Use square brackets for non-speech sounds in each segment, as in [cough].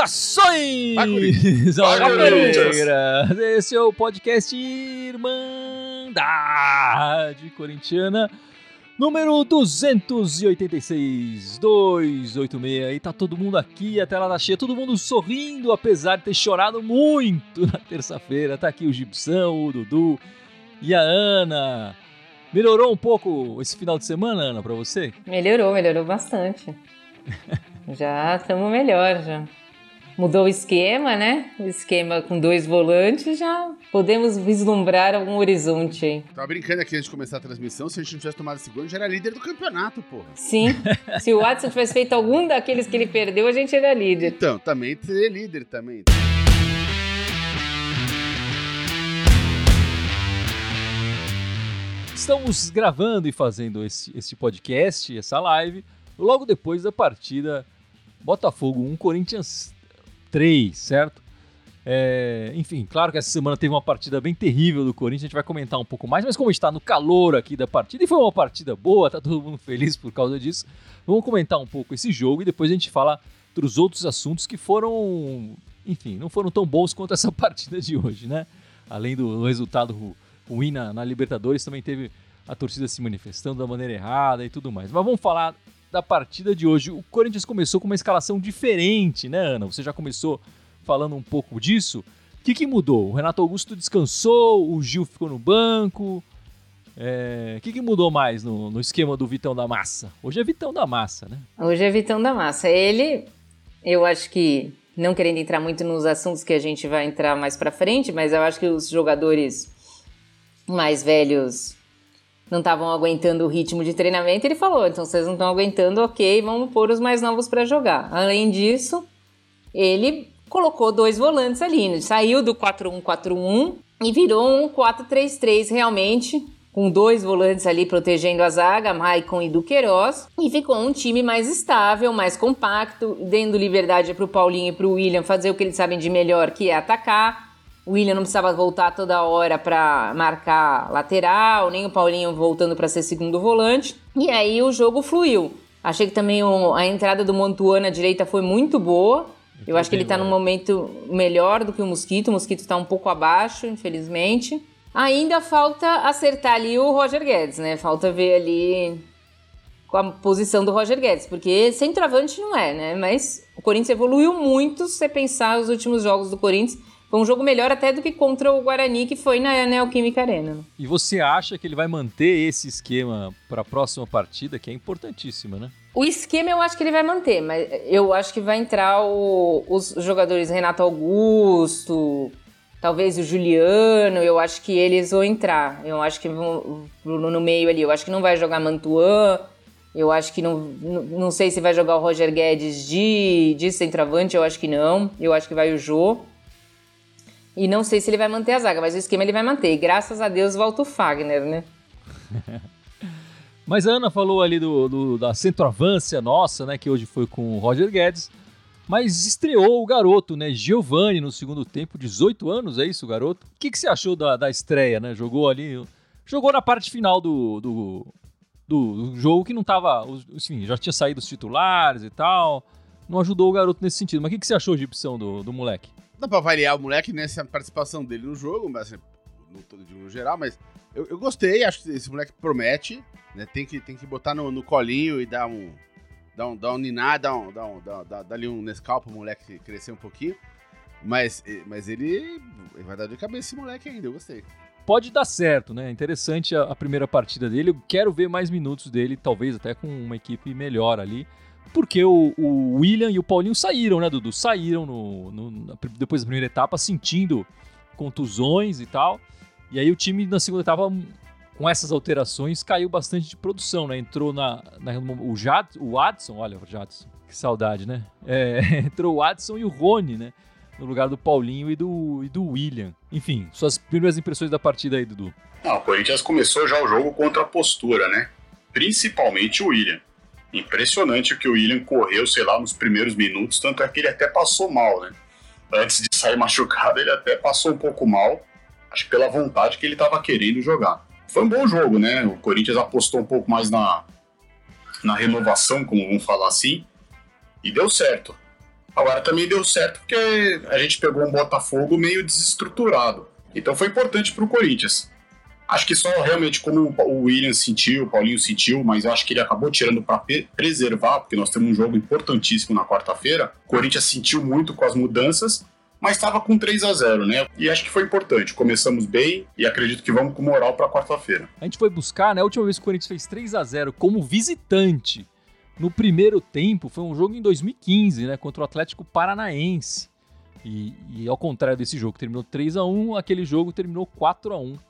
Saudações! Alvinegras! [laughs] Esse é o podcast Irmandade Corintiana, número 286, 286. E tá todo mundo aqui, a tela tá cheia, todo mundo sorrindo, apesar de ter chorado muito [laughs] na terça-feira. Tá aqui o Gibson, o Dudu e a Ana. Melhorou um pouco esse final de semana, Ana, pra você? Melhorou, melhorou bastante. [laughs] já estamos melhor, já. Mudou o esquema, né? O esquema com dois volantes, já podemos vislumbrar algum horizonte aí. Tava brincando aqui antes de começar a transmissão, se a gente não tivesse tomado esse gol, já era líder do campeonato, porra. Sim, [laughs] se o Watson tivesse feito algum daqueles que ele perdeu, a gente era líder. Então, também seria líder também. Estamos gravando e fazendo esse, esse podcast, essa live, logo depois da partida Botafogo 1, Corinthians 3, certo? É, enfim, claro que essa semana teve uma partida bem terrível do Corinthians, a gente vai comentar um pouco mais, mas como está no calor aqui da partida, e foi uma partida boa, tá todo mundo feliz por causa disso, vamos comentar um pouco esse jogo e depois a gente fala dos outros assuntos que foram, enfim, não foram tão bons quanto essa [laughs] partida de hoje, né? Além do resultado ruim na, na Libertadores, também teve a torcida se manifestando da maneira errada e tudo mais. Mas vamos falar da partida de hoje. O Corinthians começou com uma escalação diferente, né, Ana? Você já começou falando um pouco disso. O que, que mudou? O Renato Augusto descansou, o Gil ficou no banco. É... O que, que mudou mais no, no esquema do Vitão da Massa? Hoje é Vitão da Massa, né? Hoje é Vitão da Massa. Ele, eu acho que, não querendo entrar muito nos assuntos que a gente vai entrar mais pra frente, mas eu acho que os jogadores mais velhos não estavam aguentando o ritmo de treinamento, ele falou: então vocês não estão aguentando, ok, vamos pôr os mais novos para jogar. Além disso, ele colocou dois volantes ali, né? saiu do 4-1-4-1 e virou um 4-3-3 realmente, com dois volantes ali protegendo a zaga, Maicon e Duqueiroz, e ficou um time mais estável, mais compacto, dando liberdade para o Paulinho e para o William fazer o que eles sabem de melhor, que é atacar o William não precisava voltar toda hora para marcar lateral, nem o Paulinho voltando para ser segundo volante. E aí o jogo fluiu. Achei que também o, a entrada do Montuano à direita foi muito boa. Eu acho que ele está num momento melhor do que o Mosquito. O Mosquito está um pouco abaixo, infelizmente. Ainda falta acertar ali o Roger Guedes, né? Falta ver ali com a posição do Roger Guedes, porque centroavante não é, né? Mas o Corinthians evoluiu muito se você pensar os últimos jogos do Corinthians foi um jogo melhor até do que contra o Guarani, que foi na Neoquímica Arena. Né? E você acha que ele vai manter esse esquema para a próxima partida, que é importantíssima, né? O esquema eu acho que ele vai manter, mas eu acho que vai entrar o, os jogadores Renato Augusto, talvez o Juliano, eu acho que eles vão entrar. Eu acho que vão no meio ali, eu acho que não vai jogar Mantuan, eu acho que não, não sei se vai jogar o Roger Guedes de, de centroavante, eu acho que não. Eu acho que vai o Jô. E não sei se ele vai manter a zaga, mas o esquema ele vai manter. E graças a Deus volta o Fagner, né? [laughs] mas a Ana falou ali do, do, da centroavância nossa, né? Que hoje foi com o Roger Guedes. Mas estreou o garoto, né? Giovanni no segundo tempo, 18 anos, é isso, garoto? O que, que você achou da, da estreia, né? Jogou ali. Jogou na parte final do, do, do, jogo que não tava. Enfim, já tinha saído os titulares e tal. Não ajudou o garoto nesse sentido. Mas o que, que você achou opção do, do moleque? Dá pra variar o moleque nessa participação dele no jogo, mas assim, no todo no geral, mas eu, eu, gostei, acho que esse moleque promete, né? Tem que, tem que botar no, no colinho e dar um. Dar um, dar um ninar, dar, um, dar, um, dar, dar, dar ali um Nescau pro moleque crescer um pouquinho. Mas, mas ele, ele vai dar de cabeça esse moleque ainda, eu gostei. Pode dar certo, né? Interessante a, a primeira partida dele. Eu quero ver mais minutos dele, talvez até com uma equipe melhor ali porque o, o, William e o Paulinho saíram, né, Dudu? Saíram no, no, depois da primeira etapa, sentindo contusões e tal. E aí o time na segunda etapa, com essas alterações, caiu bastante de produção, né? Entrou na, na o, Jad, o Adson, olha o Jadson, que saudade, né? É, [laughs] entrou o Adson e o Rony, né? No lugar do Paulinho e do, e do William. Enfim, suas primeiras impressões da partida aí, Dudu. Não, o Corinthians começou já o jogo contra a postura, né? Principalmente o William. Impressionante o que o William correu, sei lá, nos primeiros minutos, tanto é que ele até passou mal, né? Antes de sair [laughs] machucado, ele até passou um pouco mal. Acho que pela vontade que ele estava querendo jogar. Foi um bom jogo, né? O Corinthians apostou um pouco mais na, na renovação, como vamos falar assim, e deu certo. Agora também deu certo porque a gente pegou um Botafogo meio desestruturado. Então foi importante para o Corinthians. Acho que só realmente como o William sentiu, o Paulinho sentiu, mas acho que ele acabou tirando para preservar, porque nós temos um jogo importantíssimo na quarta-feira. O Corinthians sentiu muito com as mudanças, mas estava com 3 a 0 né? E acho que foi importante. Começamos bem e acredito que vamos com moral para quarta-feira. A gente foi buscar, né? A última vez que o Corinthians fez 3 a 0 como visitante no primeiro tempo foi um jogo em 2015, né? Contra o Atlético Paranaense. E, e ao contrário desse jogo, terminou 3 a 1 aquele jogo terminou 4 a 1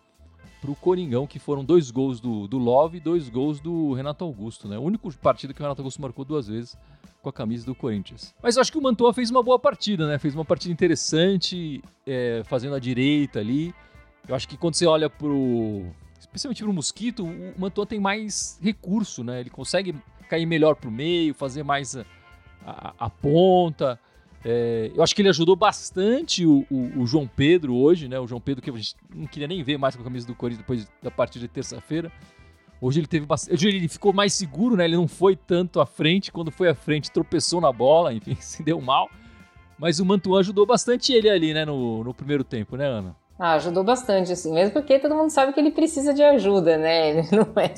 para o Coringão, que foram dois gols do, do Love e dois gols do Renato Augusto, né? O único partido que o Renato Augusto marcou duas vezes com a camisa do Corinthians. Mas eu acho que o Mantua fez uma boa partida, né? Fez uma partida interessante, é, fazendo a direita ali. Eu acho que quando você olha pro. Especialmente pro Mosquito, o Mantua tem mais recurso, né? Ele consegue cair melhor pro meio, fazer mais a, a, a ponta. É, eu acho que ele ajudou bastante o, o, o, João Pedro hoje, né? O João Pedro que a gente não queria nem ver mais com a camisa do Corinthians depois da partida de terça-feira. Hoje ele teve bastante. Hoje ele ficou mais seguro, né? Ele não foi tanto à frente. Quando foi à frente, tropeçou na bola, [laughs] enfim, se deu mal. Mas o Mantuan ajudou bastante ele ali, né? No, no primeiro tempo, né, Ana? Ah, ajudou bastante, assim. Mesmo porque todo mundo sabe que ele precisa de ajuda, né? Ele [laughs] não é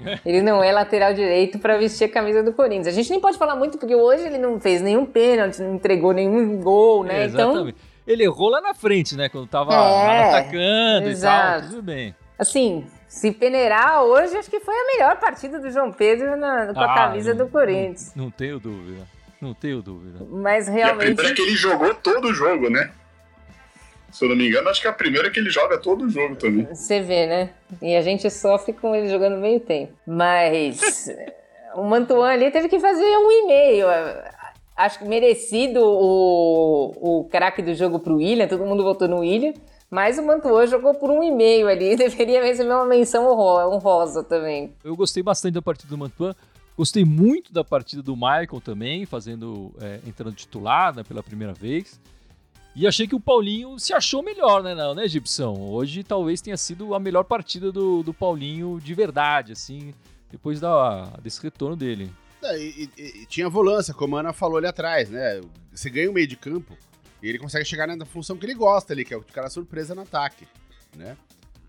[laughs] ele não é lateral direito para vestir a camisa do Corinthians. A gente nem pode falar muito porque hoje ele não fez nenhum pênalti, não entregou nenhum gol, né? É, exatamente. Então... Ele errou lá na frente, né? Quando tava é, atacando exato. e tal, tudo bem. Assim, se peneirar hoje, acho que foi a melhor partida do João Pedro na, com a ah, camisa não, do Corinthians. Não, não, tenho dúvida. Não tenho dúvida. Mas realmente. E a é que ele jogou todo o jogo, né? Se eu não me engano, acho que é a primeira que ele joga todo o jogo também. Você vê, né? E a gente sofre com ele jogando meio tempo. Mas [laughs] o Mantuan ali teve que fazer um e-mail. Acho que merecido o, o craque do jogo pro William, todo mundo votou no William. Mas o Mantuan jogou por um e-mail ali, [laughs] deveria receber uma menção honrosa também. Eu gostei bastante da partida do Mantuan. Gostei muito da partida do Michael também, fazendo é, entrando titular né, pela primeira vez. E achei que o Paulinho se achou melhor, né, não, né, Gibson? Hoje talvez tenha sido a melhor partida do, do Paulinho de verdade, assim, depois da, desse retorno dele. É, e, e, tinha volância, como a Ana falou ali atrás, né? Você ganha o meio de campo e ele consegue chegar na função que ele gosta ali, que é o cara surpresa no ataque, né?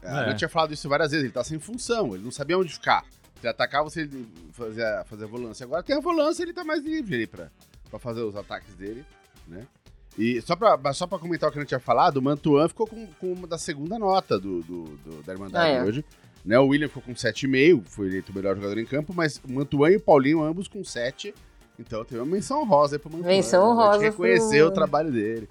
É. Ana tinha falado isso várias vezes, ele tá sem função, ele não sabia onde ficar. Se atacar, você fazia, fazer a volância. Agora tem a volância, ele tá mais livre ali pra, pra fazer os ataques dele, né? E só pra, só pra comentar o que a gente tinha falado, o Mantuan ficou com, com uma da segunda nota do, do, do da Irmandade ah, é. hoje. Né, o William ficou com 7,5, foi eleito o melhor jogador em campo, mas o Mantuan e o Paulinho ambos com 7. Então teve uma menção rosa aí pro Mantuan. Menção né? rosa. reconhecer pro... o trabalho dele.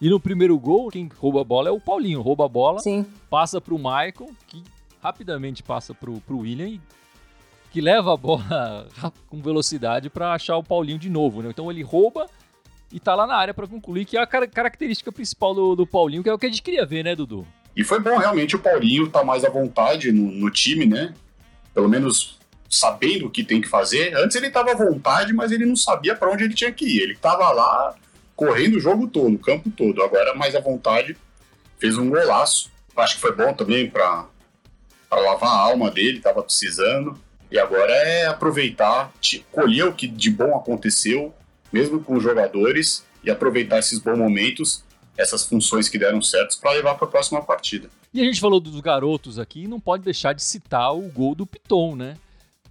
e no primeiro gol, quem rouba a bola é o Paulinho. Rouba a bola, Sim. passa pro Michael, que rapidamente passa pro, pro William e que leva a bola [laughs] com velocidade para achar o Paulinho de novo. Né? Então ele rouba e tá lá na área para concluir, que é a car característica principal do, do Paulinho, que é o que a gente queria ver, né, Dudu? E foi bom realmente o Paulinho tá mais à vontade no, no time, né? Pelo menos sabendo o que tem que fazer. Antes ele tava à vontade, mas ele não sabia para onde ele tinha que ir. Ele tava lá correndo o jogo todo, o campo todo. Agora mais à vontade, fez um golaço. Acho que foi bom também para lavar a alma dele, tava precisando. E agora é aproveitar, colher o que de bom aconteceu, mesmo com os jogadores, e aproveitar esses bons momentos, essas funções que deram certos, para levar para a próxima partida. E a gente falou dos garotos aqui, não pode deixar de citar o gol do Piton, né?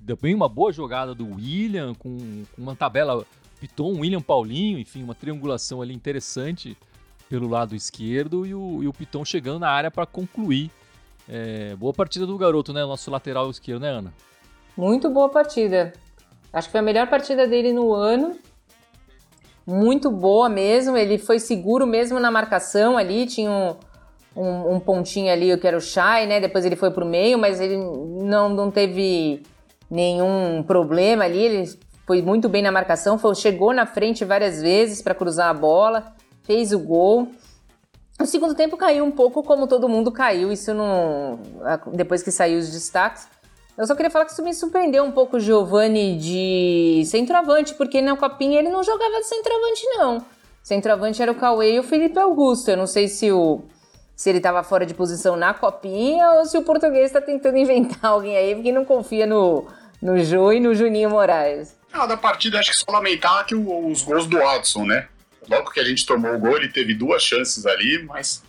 Também uma boa jogada do William, com, uma tabela Piton, William Paulinho, enfim, uma triangulação ali interessante pelo lado esquerdo e o, e o Piton chegando na área para concluir. É, boa partida do garoto, né? Nosso lateral esquerdo, né, Ana? Muito boa partida. Acho que foi a melhor partida dele no ano muito boa mesmo. Ele foi seguro mesmo na marcação ali, tinha um, um, um pontinho ali, que era o Shai, né? Depois ele foi pro meio, mas ele não, não teve nenhum problema ali. Ele foi muito bem na marcação, foi, chegou na frente várias vezes para cruzar a bola, fez o gol. O segundo tempo caiu um pouco como todo mundo caiu, isso não. Depois que saiu os destaques. Eu só queria falar que isso me surpreendeu um pouco o Giovani de centroavante, porque na Copinha ele não jogava de centroavante, não. Centroavante era o Cauê e o Felipe Augusto. Eu não sei se o se ele estava fora de posição na copinha ou se o português está tentando [laughs] inventar alguém aí porque não confia no, no Jô e no Juninho Moraes. Ah, da partida, acho que só lamentar que os gols do Adson, né? Logo que a gente tomou o gol, ele teve duas chances ali, mas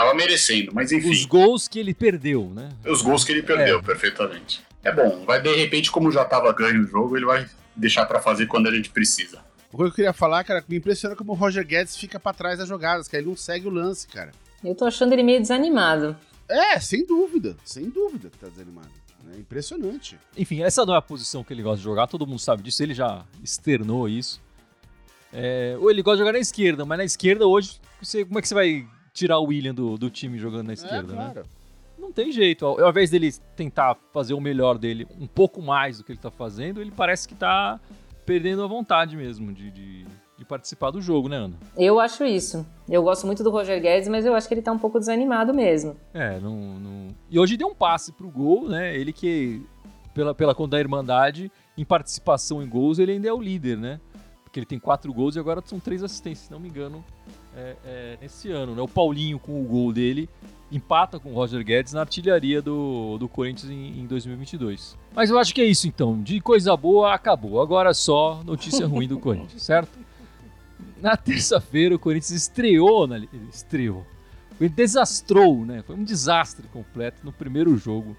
tava merecendo. Mas enfim. Os gols que ele perdeu, né? Os gols que ele perdeu, é. perfeitamente. É bom, vai de repente, como já tava ganho o jogo, ele vai deixar para fazer quando a gente precisa. O que eu queria falar, cara, me impressiona como o Roger Guedes fica para trás das jogadas, que ele não segue o lance, cara. Eu tô achando ele meio desanimado. É, sem dúvida, sem dúvida que tá desanimado. É impressionante. Enfim, essa não é a posição que ele gosta de jogar, todo mundo sabe disso, ele já externou isso. É, ou ele gosta de jogar na esquerda, mas na esquerda hoje, você, como é que você vai tirar o William do, do time jogando na é, esquerda, é, claro. né? Não tem jeito. Ao, ao invés dele tentar fazer o melhor dele um pouco mais do que ele tá fazendo, ele parece que tá perdendo a vontade mesmo de, de de participar do jogo, né, Ana? Eu acho isso. Eu gosto muito do Roger Guedes, mas eu acho que ele tá um pouco desanimado mesmo. É, não. não... E hoje deu um passe pro gol, né? Ele que, pela, pela conta da Irmandade, em participação em gols, ele ainda é o líder, né? Porque ele tem quatro gols e agora são três assistências, se não me engano, é, é, nesse ano, né? O Paulinho com o gol dele empata com o Roger Guedes na artilharia do, do Corinthians em, em 2022. Mas eu acho que é isso então. De coisa boa, acabou. Agora só notícia ruim do Corinthians, certo? Na terça-feira, o Corinthians estreou na estreou. Ele desastrou, né? Foi um desastre completo no primeiro jogo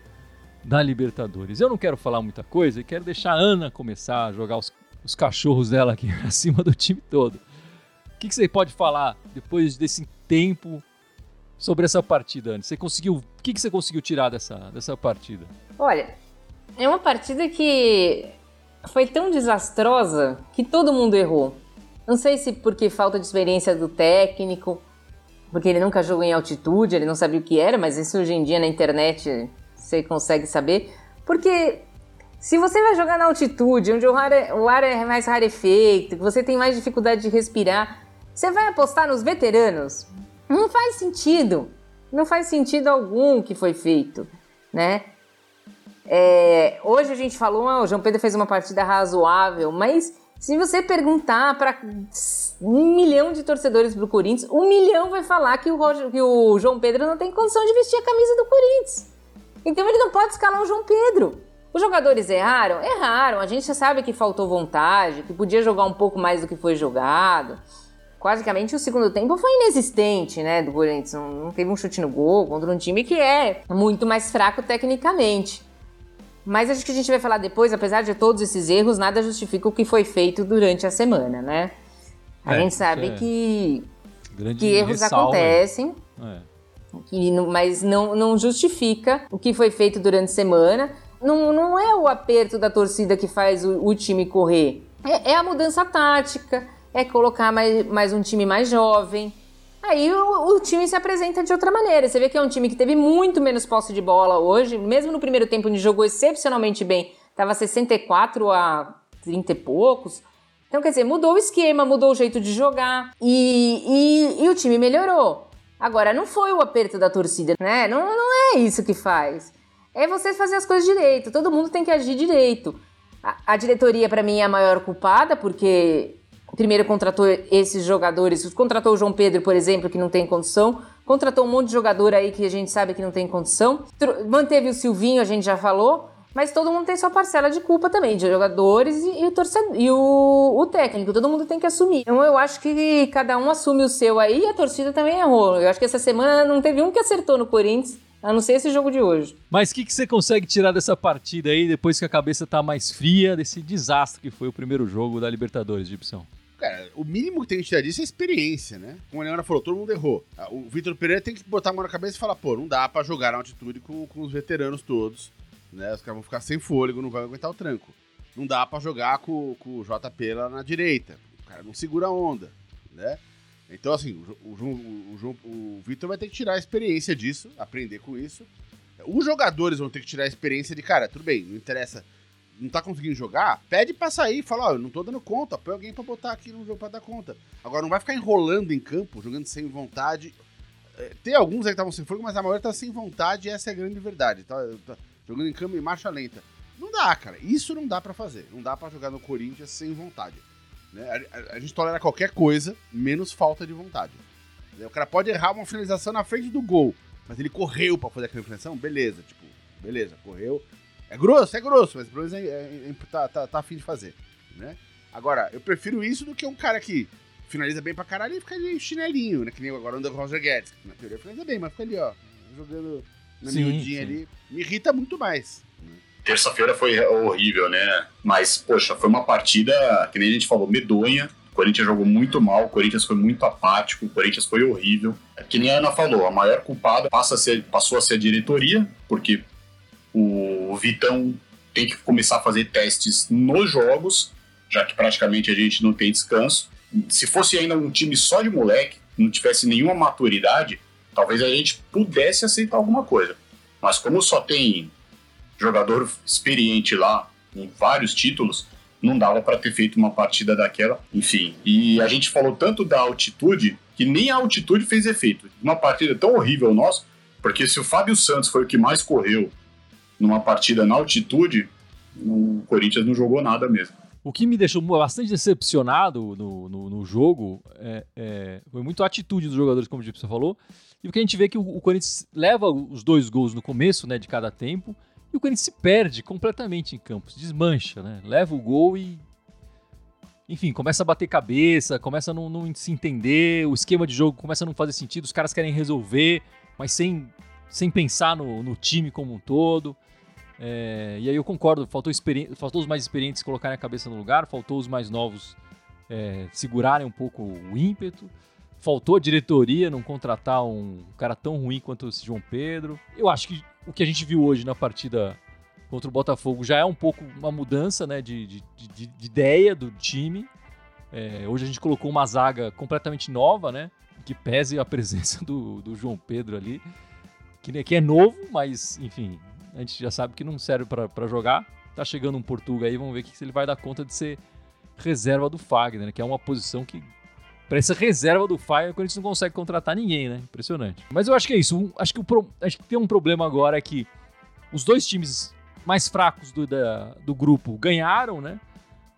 da Libertadores. Eu não quero falar muita coisa e quero deixar a Ana começar a jogar os, os cachorros dela aqui [laughs] acima do time todo. Que, que você pode falar depois desse tempo sobre essa partida, Ana? Você conseguiu? O que, que você conseguiu tirar dessa, dessa partida? Olha, é uma partida que foi tão desastrosa que todo mundo errou. Não sei se porque falta de experiência do técnico, porque ele nunca jogou em altitude, ele não sabia o que era, mas isso hoje em dia na internet você consegue saber. Porque se você vai jogar na altitude, onde o ar é, o ar é mais rarefeito, você tem mais dificuldade de respirar, você vai apostar nos veteranos? Não faz sentido. Não faz sentido algum que foi feito, né? É, hoje a gente falou, ah, o João Pedro fez uma partida razoável, mas se você perguntar para um milhão de torcedores do Corinthians, um milhão vai falar que o, Roger, que o João Pedro não tem condição de vestir a camisa do Corinthians. Então ele não pode escalar o João Pedro. Os jogadores erraram? Erraram. A gente já sabe que faltou vontade, que podia jogar um pouco mais do que foi jogado. Basicamente, o segundo tempo foi inexistente, né, do Corinthians. Não, não teve um chute no gol contra um time que é muito mais fraco tecnicamente. Mas acho que a gente vai falar depois, apesar de todos esses erros, nada justifica o que foi feito durante a semana, né? A é, gente sabe é que, que erros acontecem, é. que, mas não, não justifica o que foi feito durante a semana. Não, não é o aperto da torcida que faz o, o time correr. É, é, a mudança tática, é colocar mais, mais um time mais jovem, Aí o, o, time se apresenta de outra maneira. Você vê que é um time que teve muito menos posse de bola hoje, mesmo no primeiro tempo onde jogou excepcionalmente bem, estava 64 a 30 e poucos. Então, quer dizer, mudou o esquema, mudou o jeito de jogar e, e, e o time melhorou. Agora, não foi o aperto da torcida, né? Não, não é isso que faz. É você fazer as coisas direito. Todo mundo tem que agir direito. A, a diretoria, para mim, é a maior culpada, porque primeiro contratou esses jogadores, contratou o João Pedro, por exemplo, que não tem condição, contratou um monte de jogador aí que a gente sabe que não tem condição, manteve o Silvinho, a gente já falou, mas todo mundo tem sua parcela de culpa também, de jogadores e, e, o, torcedor, e o, o, técnico, todo mundo tem que assumir. Então eu acho que cada um assume o seu aí e a torcida também errou. Eu acho que essa semana não teve um que acertou no Corinthians, a não ser esse jogo de hoje. Mas o que, que você consegue tirar dessa partida aí, depois que a cabeça tá mais fria, desse desastre que foi o primeiro jogo da Libertadores, Gibson? Cara, o mínimo que tem que tirar disso é experiência, né? Como a Leona falou, todo mundo errou. Ah, o Vitor Pereira tem que botar a mão na cabeça e falar, pô, não dá para jogar na altitude com, com os veteranos todos, né? Os caras vão ficar sem fôlego, não vai aguentar o tranco. Não dá para jogar com, com o JP lá na direita. O cara não segura a onda, né? Então, assim, o, o, o, o Vitor vai ter que tirar a experiência disso, aprender com isso. Os jogadores vão ter que tirar a experiência de, cara, tudo bem, não interessa não tá conseguindo jogar, pede pra sair, fala, ó, eu não tô dando conta, põe alguém pra botar aqui no jogo pra dar conta. Agora, não vai ficar enrolando em campo, jogando sem vontade. É, tem alguns aí que estavam sem fogo, mas a maioria tá sem vontade e essa é a grande verdade. Tá, tá jogando em campo em marcha lenta. Não dá, cara. Isso não dá para fazer. Não dá para jogar no Corinthians sem vontade. Né? A, a, a, gente tolera qualquer coisa, menos falta de vontade. O cara pode errar uma finalização na frente do gol, mas ele correu para fazer aquela finalização, beleza, tipo, beleza, correu. É grosso, é grosso, mas pelo menos é, é, é, tá, tá, tá afim de fazer, né? Agora, eu prefiro isso do que um cara que finaliza bem pra caralho e fica ali chinelinho, né? Que nem agora o Roger Guedes, na teoria finaliza bem, mas fica ali, ó, jogando na sim, miudinha sim. ali. Me irrita muito mais. Terça-feira foi horrível, né? Mas, poxa, foi uma partida, que nem a gente falou, medonha. O Corinthians jogou muito mal, o Corinthians foi muito apático, o Corinthians foi horrível. É que nem a Ana falou, a maior culpada passa a ser, passou a ser a diretoria, porque o Vitão tem que começar a fazer testes nos jogos, já que praticamente a gente não tem descanso. Se fosse ainda um time só de moleque, não tivesse nenhuma maturidade, talvez a gente pudesse aceitar alguma coisa. Mas como só tem jogador experiente lá, em vários títulos, não dava para ter feito uma partida daquela, enfim. E a gente falou tanto da altitude que nem a altitude fez efeito. Uma partida tão horrível nossa, porque se o Fábio Santos foi o que mais correu numa partida na altitude, o Corinthians não jogou nada mesmo. O que me deixou bastante decepcionado no, no, no jogo é, é, foi muito a atitude dos jogadores, como o Gibson falou, e porque a gente vê que o, o Corinthians leva os dois gols no começo né, de cada tempo, e o Corinthians se perde completamente em campo, se desmancha, né? Leva o gol e. Enfim, começa a bater cabeça, começa a não, não se entender, o esquema de jogo começa a não fazer sentido, os caras querem resolver, mas sem, sem pensar no, no time como um todo. É, e aí eu concordo, faltou, faltou os mais experientes colocarem a cabeça no lugar, faltou os mais novos é, segurarem um pouco o ímpeto, faltou a diretoria não contratar um cara tão ruim quanto esse João Pedro. Eu acho que o que a gente viu hoje na partida contra o Botafogo já é um pouco uma mudança né, de, de, de, de ideia do time. É, hoje a gente colocou uma zaga completamente nova, né? Que pese a [laughs] presença do, do João Pedro ali, que, que é novo, mas enfim, a gente já sabe que não serve para jogar. Tá chegando um Portuga aí, vamos ver se ele vai dar conta de ser reserva do Fagner, né, que é uma posição que para essa reserva do Fire, o Corinthians não consegue contratar ninguém, né? Impressionante. Mas eu acho que é isso. Acho que, o pro, acho que tem um problema agora é que os dois times mais fracos do, da, do grupo ganharam, né?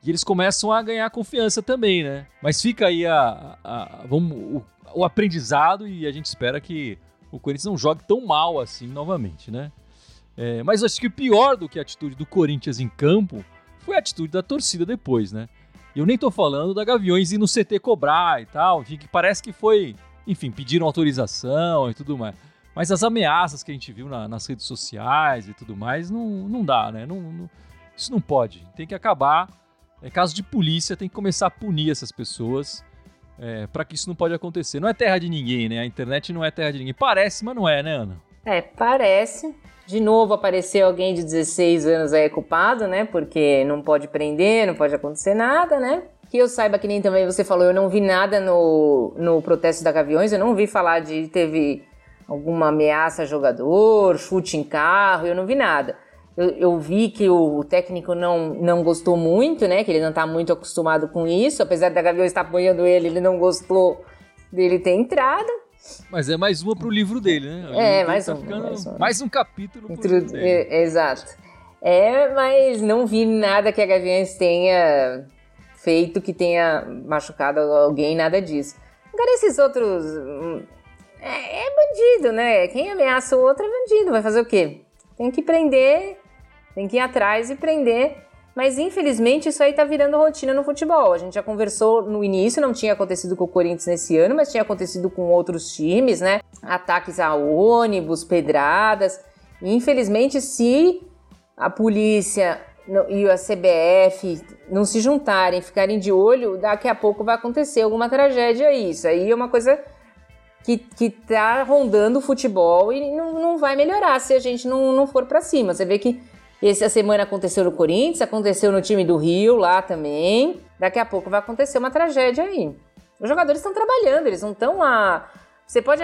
E eles começam a ganhar confiança também, né? Mas fica aí a, a, a vamos, o, o, aprendizado e a gente espera que o Corinthians não jogue tão mal assim novamente, né? É, mas acho que pior do que a atitude do Corinthians em campo foi a atitude da torcida depois, né? Eu nem tô falando da Gaviões ir no CT cobrar e tal, enfim, que parece que foi, enfim, pediram autorização e tudo mais. Mas as ameaças que a gente viu na, nas redes sociais e tudo mais, não, não dá, né? Não, não, isso não pode. Tem que acabar. É caso de polícia, tem que começar a punir essas pessoas é, para que isso não pode acontecer. Não é terra de ninguém, né? A internet não é terra de ninguém. Parece, mas não é, né, Ana? É, parece. De novo apareceu alguém de 16 anos aí culpado, né? Porque não pode prender, não pode acontecer nada, né? Que eu saiba que nem também você falou, eu não vi nada no, no protesto da Gaviões, eu não vi falar de teve alguma ameaça a jogador, chute em carro, eu não vi nada. Eu, eu, vi que o técnico não, não gostou muito, né? Que ele não está muito acostumado com isso. Apesar da Gaviões estar apoiando ele, ele não gostou dele ter entrado. Mas é mais uma pro livro dele, né? É, mais, tá um, mais, um, mais um capítulo livro dele. É, exato. É, mas não vi nada que a Gaviões tenha feito que tenha machucado alguém, nada disso. Agora esses outros... Hum, é, é bandido, né? Quem ameaça o outro é bandido. Vai fazer o quê? Tem que prender, tem que ir atrás e prender mas infelizmente isso aí tá virando rotina no futebol. A gente já conversou no início, não tinha acontecido com o Corinthians nesse ano, mas tinha acontecido com outros times, né? Ataques a ônibus, pedradas. Infelizmente, se a polícia e a CBF não se juntarem, ficarem de olho, daqui a pouco vai acontecer alguma tragédia. Isso aí é uma coisa que, que tá rondando o futebol e não, não vai melhorar se a gente não, não for para cima. Você vê que essa semana aconteceu no Corinthians, aconteceu no time do Rio lá também. Daqui a pouco vai acontecer uma tragédia aí. Os jogadores estão trabalhando, eles não estão a. Você pode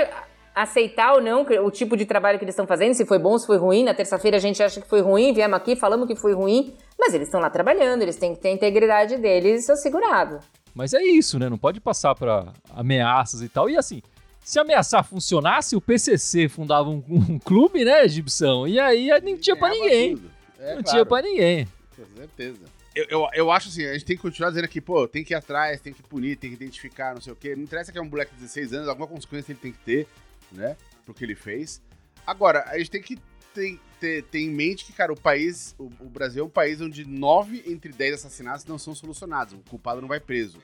aceitar ou não o tipo de trabalho que eles estão fazendo, se foi bom, se foi ruim. Na terça-feira a gente acha que foi ruim, viemos aqui, falamos que foi ruim, mas eles estão lá trabalhando, eles têm que ter a integridade deles assegurado. Mas é isso, né? Não pode passar para ameaças e tal. E assim, se ameaçar funcionasse, o PCC fundava um, um clube, né, Gibson? E aí nem tinha para ninguém. Tudo. É, não claro. tinha pra ninguém. Com certeza. eu, eu, eu, acho assim, a gente tem que continuar dizendo aqui, pô, tem que ir atrás, tem que punir, tem que identificar, não sei o quê. Não interessa que é um moleque de 16 anos, alguma consequência ele tem que ter, né? Pro que ele fez. Agora, a gente tem que ter, ter, ter em mente que, cara, o país, o, o Brasil é um país onde 9 entre 10 assassinatos não são solucionados. O culpado não vai preso.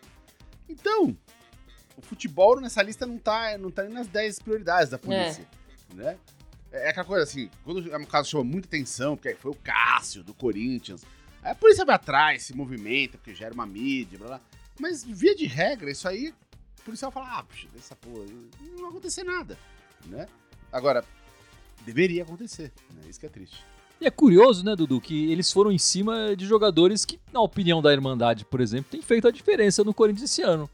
Então, o futebol nessa lista não tá, não tá nem nas 10 prioridades da polícia, é. né? É, é aquela coisa assim, quando é um caso chama muita atenção, porque foi o Cássio, do Corinthians, aí a polícia vai atrás, se movimenta, porque gera uma mídia, blá blá. Mas, via de regra, isso aí, o policial fala, ah, puxa, dessa porra, não vai acontecer nada, né? Agora, deveria acontecer, né? Isso que é triste. E é curioso, né, Dudu, que eles foram em cima de jogadores que, na opinião da Irmandade, por exemplo, tem feito a diferença no Corinthians esse ano.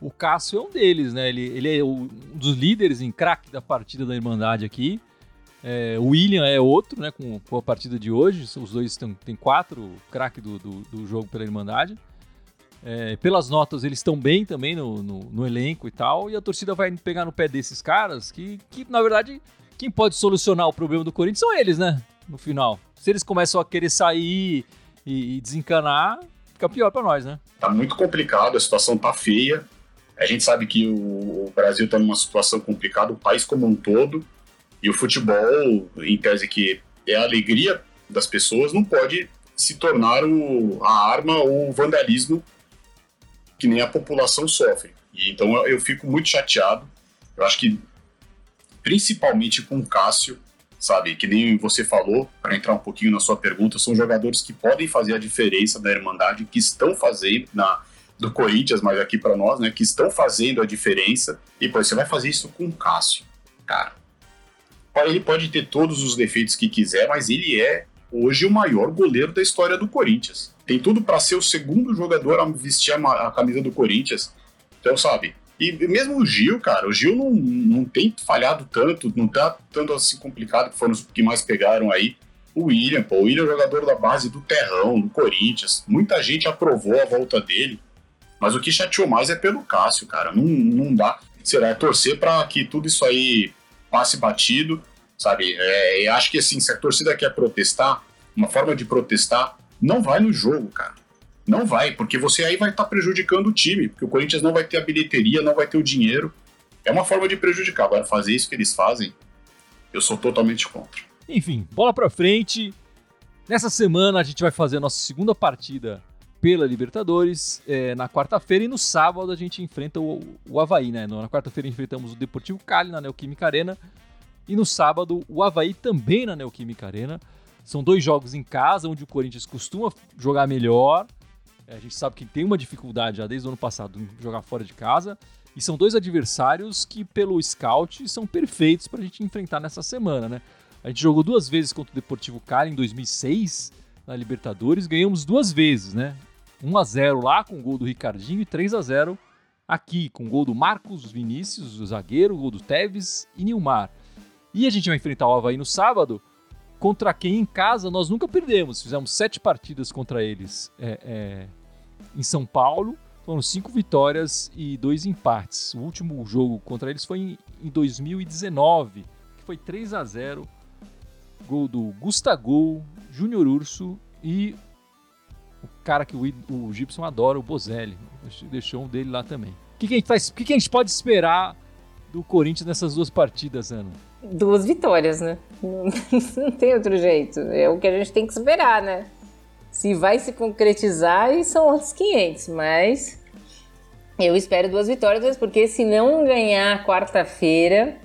O Cássio é um deles, né? Ele, ele é um dos líderes em craque da partida da Irmandade aqui. É, o William é outro, né? Com, com, a partida de hoje. Os dois têm quatro craque do, do, do, jogo pela Irmandade. É, pelas notas, eles estão bem também no, no, no, elenco e tal. E a torcida vai pegar no pé desses caras que, que, na verdade, quem pode solucionar o problema do Corinthians são eles, né? No final. Se eles começam a querer sair e, e desencanar, fica pior para nós, né? Tá muito complicado, a situação tá feia. A gente sabe que o, Brasil está numa situação complicada, o país como um todo, e o futebol, em tese que é a alegria das pessoas, não pode se tornar o, a arma ou o vandalismo que nem a população sofre. E, então eu, eu fico muito chateado. Eu acho que, principalmente com o Cássio, sabe, que nem você falou, para entrar um pouquinho na sua pergunta, são jogadores que podem fazer a diferença da Irmandade, que estão fazendo na do Corinthians, mas aqui para nós, né, que estão fazendo a diferença. E pô, você vai fazer isso com o Cássio, cara. Ele pode ter todos os defeitos que quiser, mas ele é hoje o maior goleiro da história do Corinthians. Tem tudo para ser o segundo jogador a vestir a, a, camisa do Corinthians. Então, sabe? E mesmo o Gil, cara, o Gil não, não tem falhado tanto, não tá tanto assim complicado, que foram os que mais pegaram aí. O William, pô, o William é jogador da base do Terrão, do Corinthians. Muita gente aprovou a volta dele. Mas o que chateou mais é pelo Cássio, cara. Não, não dá. Será é torcer para que tudo isso aí passe batido, sabe? É, acho que assim, se a torcida quer protestar, uma forma de protestar, não vai no jogo, cara. Não vai, porque você aí vai estar tá prejudicando o time, porque o Corinthians não vai ter a bilheteria, não vai ter o dinheiro. É uma forma de prejudicar. Agora, fazer isso que eles fazem, eu sou totalmente contra. Enfim, bola pra frente. Nessa semana a gente vai fazer a nossa segunda partida pela Libertadores é, na quarta-feira e no sábado a gente enfrenta o, o Havaí, né? Na quarta-feira enfrentamos o Deportivo Cali na Neoquímica Arena e no sábado o Havaí também na Neoquímica Arena. São dois jogos em casa, onde o Corinthians costuma jogar melhor. É, a gente sabe que tem uma dificuldade já desde o ano passado em jogar fora de casa. E são dois adversários que, pelo scout, são perfeitos para a gente enfrentar nessa semana, né? A gente jogou duas vezes contra o Deportivo Cali em 2006 na Libertadores, ganhamos duas vezes, né? 1 a 0 lá com o gol do Ricardinho e 3 a 0 aqui com o gol do Marcos Vinícius, o zagueiro, o gol do Teves e Nilmar. E a gente vai enfrentar o Havaí no sábado, contra quem em casa nós nunca perdemos. Fizemos sete partidas contra eles é, é, em São Paulo, foram cinco vitórias e dois empates. O último jogo contra eles foi em, em 2019, que foi 3 a 0 Gol do Gustavo, Júnior Urso e o cara que o, o Gibson adora, o Bozelli. Deixou um dele lá também. O que, que, a gente o que, que a gente pode esperar do Corinthians nessas duas partidas, Ana? Duas vitórias, né? Não, [laughs] não tem outro jeito. É o que a gente tem que esperar, né? Se vai se concretizar, e são outros 500, mas eu espero duas vitórias, porque se não ganhar quarta-feira,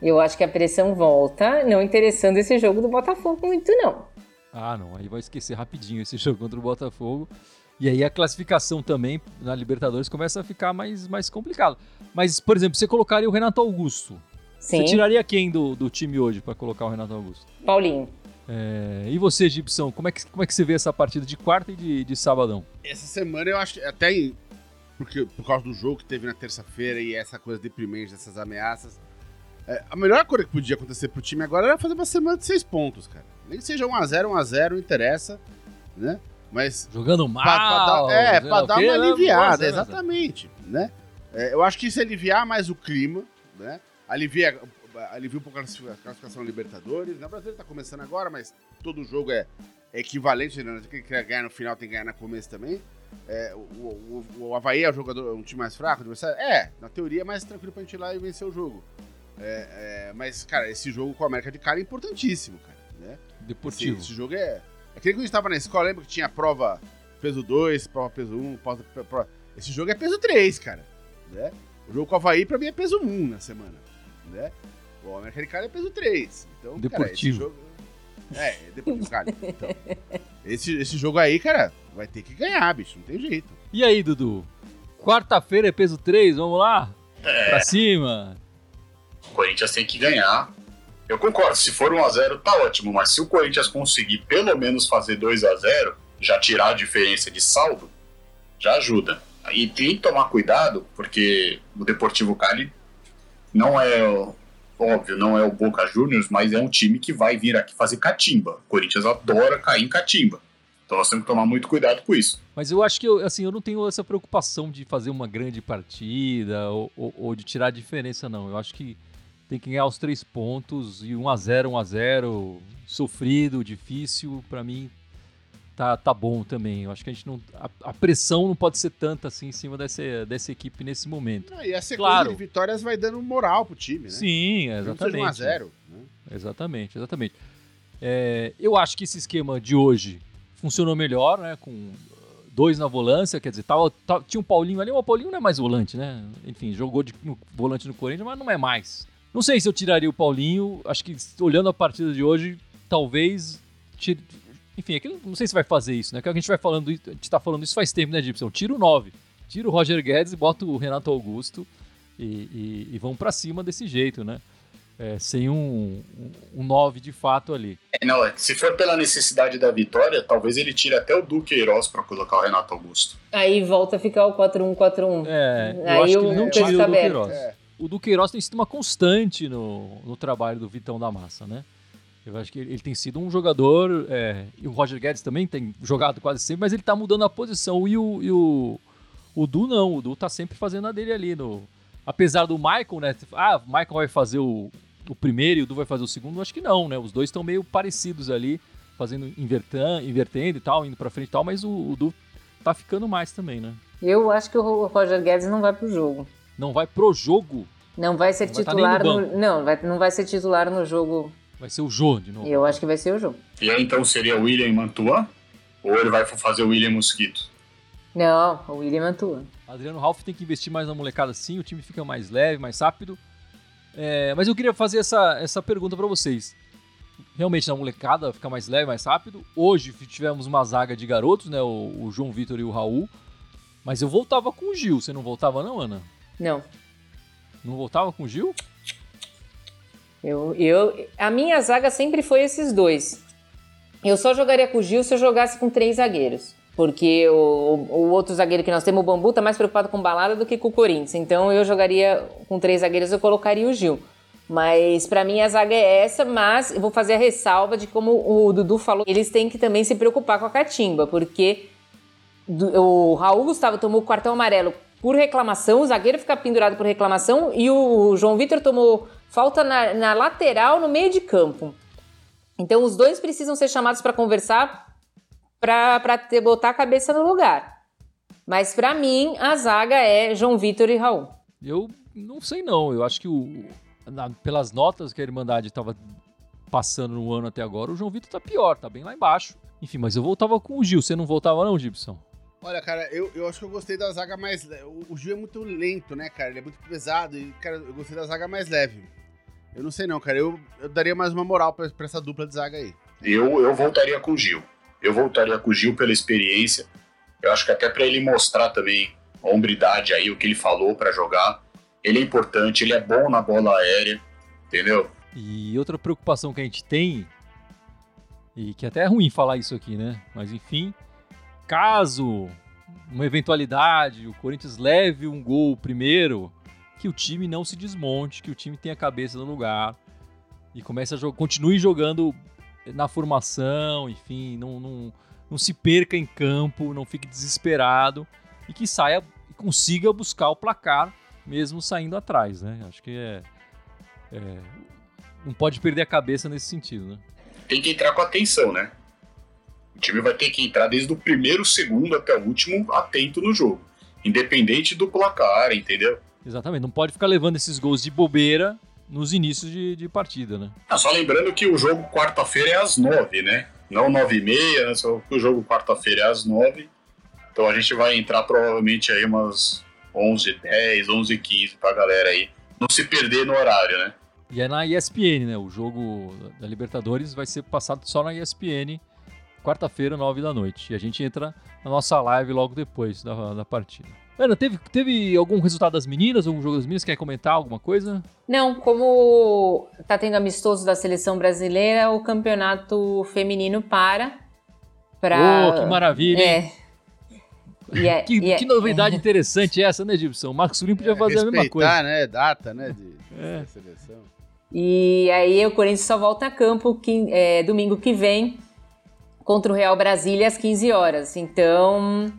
eu acho que a pressão volta, não interessando esse jogo do Botafogo muito, não. Ah, não. Aí vai esquecer rapidinho esse [laughs] jogo contra o Botafogo. E aí a classificação também na Libertadores começa a ficar mais, mais complicado. Mas, por exemplo, você colocaria o Renato Augusto. Sim. Você tiraria quem do, do time hoje para colocar o Renato Augusto? Paulinho. É, e você, Gibson, como é, que, como é que você vê essa partida de quarta e de, de sabadão? Essa semana eu acho até porque, por causa do jogo que teve na terça-feira e essa coisa deprimente dessas ameaças. É, a melhor coisa que podia acontecer pro time agora era fazer uma semana de seis pontos, cara. Nem que seja 1x0, 1x0, não interessa, né? Mas. Jogando mal. Pra, pra dar, é, pra dar uma aliviada, exatamente, né? É, eu acho que isso é aliviar mais o clima, né? Alivia, alivia um pouco a classificação Libertadores. Na Brasileira tá começando agora, mas todo jogo é, é equivalente, né? Quem quer ganhar no final tem que ganhar no começo também. É, o, o, o Havaí é o jogador, um time mais fraco, adversário? É, na teoria é mais tranquilo pra gente ir lá e vencer o jogo. É, é, mas, cara, esse jogo com a América de Cali é importantíssimo, cara. Né? Deportivo. Esse, esse jogo é. É que quando a gente tava na escola, lembra que tinha prova peso 2, prova peso 1, um, prova, prova. Esse jogo é peso 3, cara. Né? O jogo com o Havaí, pra mim, é peso 1 um na semana. Né? O América de Cali é peso 3. Então, Deportivo. Cara, esse jogo. É, é Deportivo Cali. Então, esse, esse jogo aí, cara, vai ter que ganhar, bicho. Não tem jeito. E aí, Dudu? Quarta-feira é peso 3, vamos lá? É, Pra cima. O Corinthians tem que ganhar. Eu concordo, se for 1x0 tá ótimo, mas se o Corinthians conseguir pelo menos fazer 2 a 0 já tirar a diferença de saldo, já ajuda. E tem que tomar cuidado, porque o Deportivo Cali não é, óbvio, não é o Boca Juniors, mas é um time que vai vir aqui fazer catimba. O Corinthians adora cair em catimba. Então nós temos que tomar muito cuidado com isso. Mas eu acho que eu, assim, eu não tenho essa preocupação de fazer uma grande partida ou, ou- ou de tirar a diferença, não. Eu acho que tem que ganhar os três pontos e 1x0, 1x0, sofrido, difícil, pra mim tá, tá bom também. Eu acho que a gente não. A, a pressão não pode ser tanta assim em cima dessa, dessa equipe nesse momento. Ah, e a sequência Claro. de vitórias vai dando moral pro time, né? Sim, Mesmo que seja exatamente. 1x0. Né? Exatamente, exatamente. É, eu acho que esse esquema de hoje funcionou melhor, né? Com uh, dois na volância, quer dizer, tava, tava- tinha um Paulinho ali, o Paulinho não é mais volante, né? Enfim, jogou de no- volante no Corinthians, mas não é mais. Não sei se eu tiraria o Paulinho, acho que olhando a partida de hoje, talvez. tire- Enfim, é que não sei se vai fazer isso, né? Que a gente vai falando, a gente tá falando isso faz tempo, né, Gibson? Tira o 9, tira o Roger Guedes e bota o Renato Augusto e, e, e vão pra cima desse jeito, né? É, sem um, um 9 de fato ali. É, Não, é se for pela necessidade da vitória, talvez ele tire até o Duqueiroz para colocar o Renato Augusto. Aí volta a ficar o 4-1-4-1. É, eu Aí acho que o ele não tira o aberto. Duqueiroz. É. O Duqueiroz tem sido uma constante no, no trabalho do Vitão da Massa, né? Eu acho que ele, ele tem sido um jogador, é, e o Roger Guedes também tem jogado quase sempre, mas ele tá mudando a posição. E o, e o, o Du não, o Du tá sempre fazendo a dele ali. No, apesar do Michael, né? Ah, o Michael vai fazer o, o primeiro e o Du vai fazer o segundo, acho que não, né? Os dois estão meio parecidos ali, fazendo, invertando, invertendo e tal, indo pra frente e tal, mas o, o Du tá ficando mais também, né? Eu acho que o Roger Guedes não vai pro jogo. Não vai pro jogo, Não vai ser Não vai tá titular nem no no, não, vai, não vai ser titular no jogo. vai ser o Jô de novo. Eu acho que vai ser o jogo. E aí então seria o William Mantuan? Ou ele vai fazer o William Mosquito? Não, o William Mantua. Adriano Ralph tem que investir mais na molecada sim, o time fica mais leve, mais rápido. É, mas eu queria fazer essa, essa pergunta pra vocês. Realmente na molecada fica mais leve, mais rápido. Hoje tivemos uma zaga de garotos, né? O, o João Vitor e o Raul. Mas eu voltava com o Gil. Você não voltava não, Ana? Não. Não voltava com o Gil? Eu, eu, a minha zaga sempre foi esses dois. Eu só jogaria com o Gil se eu jogasse com três zagueiros. Porque o, o outro zagueiro que nós temos, o Bambu, tá mais preocupado com balada do que com o Corinthians. Então eu jogaria com três zagueiros, eu colocaria o Gil. Mas pra mim a zaga é essa, mas eu vou fazer a ressalva de como o Dudu falou, eles têm que também se preocupar com a catimba, porque o Raul Gustavo tomou o cartão amarelo por reclamação, o zagueiro fica pendurado por reclamação e o João Vitor tomou falta na, na lateral no meio de campo. Então os dois precisam ser chamados para conversar para botar a cabeça no lugar. Mas pra mim a zaga é João Vitor e Raul. Eu não sei não. Eu acho que o, na- pelas notas que a Irmandade estava passando no ano até agora, o João Vitor tá pior, tá bem lá embaixo. Enfim, mas eu voltava com o Gil. Você não voltava não, Gibson? Olha, cara, eu, eu acho que eu gostei da zaga mais. le- O, o Gil é muito lento, né, cara? Ele é muito pesado e, cara, eu gostei da zaga mais leve. Eu não sei não, cara. Eu, eu daria mais uma moral pra, pra essa dupla de zaga aí. Eu, eu voltaria com o Gil. Eu voltaria com o Gil pela experiência. Eu acho que até para ele mostrar também a hombridade aí, o que ele falou para jogar. Ele é importante, ele é bom na bola aérea, entendeu? E outra preocupação que a gente tem, e que até é ruim falar isso aqui, né? Mas enfim, caso uma eventualidade, o Corinthians leve um gol primeiro, que o time não se desmonte, que o time tenha a cabeça no lugar e comece a jogar, continue jogando na formação, enfim, não, não, não se perca em campo, não fique desesperado e que saia e consiga buscar o placar mesmo saindo atrás, né? Acho que é, é não pode perder a cabeça nesse sentido, né? Tem que entrar com atenção, né? O time vai ter que entrar desde o primeiro segundo até o último atento no jogo. Independente do placar, entendeu? Exatamente, não pode ficar levando esses gols de bobeira nos inícios de, de partida, né? Ah, só lembrando que o jogo quarta-feira é às nove, né? Não nove e meia, né? Só que o jogo quarta-feira é às nove. Então a gente vai entrar provavelmente aí umas 11, 10, 11, 15 pra galera aí não se perder no horário, né? E é na ESPN, né? O jogo da Libertadores vai ser passado só na ESPN, quarta-feira, nove da noite. E a gente entra na nossa live logo depois da, da partida. Ana, teve, teve algum resultado das meninas, algum jogo das meninas? Quer comentar alguma coisa? Não, como tá tendo amistoso da seleção brasileira, o campeonato feminino para. Pra... Oh, que maravilha! É. É, que, é, que, novidade é. interessante essa, né, Gibson? O Marcos Surim podia fazer a mesma coisa. né? Data, né? De, é. de seleção. E aí o Corinthians só volta a campo que, é, domingo que vem contra o Real Brasília às 15 horas. Então,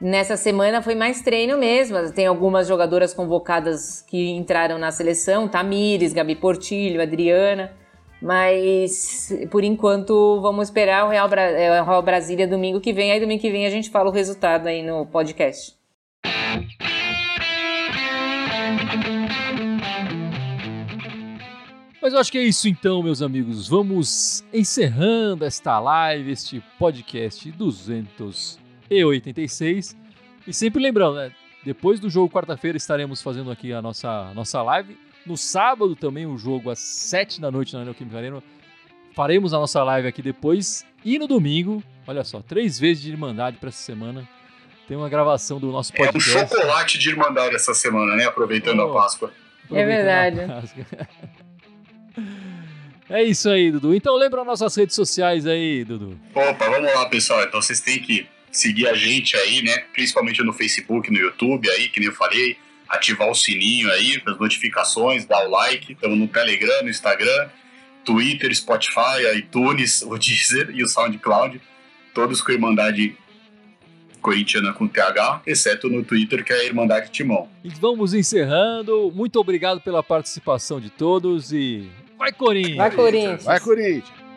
nessa semana foi mais treino mesmo. Tem algumas jogadoras convocadas que entraram na seleção: Tamires, Gabi Portilho, Adriana. Mas por enquanto vamos esperar o Real, Bra é, Real Brasília domingo que vem. Aí domingo que vem a gente fala o resultado aí no podcast. Mas eu acho que é isso então, meus amigos. Vamos encerrando esta live, este podcast 286. E sempre lembrando, né? Depois do jogo quarta-feira estaremos fazendo aqui a nossa, nossa live no sábado também o um jogo às 7 da noite na Neoquímica Arena. Faremos a nossa live aqui depois. E no domingo, olha só, três vezes de Irmandade para essa semana. Tem uma gravação do nosso podcast. É um chocolate de Irmandade essa semana, né? Aproveitando oh, a Páscoa. É verdade. [laughs] É isso aí, Dudu. Então lembra nossas redes sociais aí, Dudu. Opa, vamos lá, pessoal. Então vocês têm que seguir a gente aí, né? Principalmente no Facebook, no YouTube aí, que nem eu falei ativar o sininho aí, as notificações, dar o like. Estamos no Telegram, no Instagram, Twitter, Spotify, iTunes, [laughs] o Deezer e o SoundCloud. Todos com a Irmandade Corintiana com TH, exceto no Twitter, que é a Irmandade Timão. E vamos encerrando. Muito obrigado pela participação de todos e vai Corinthians! Vai Corinthians! Vai Corinthians!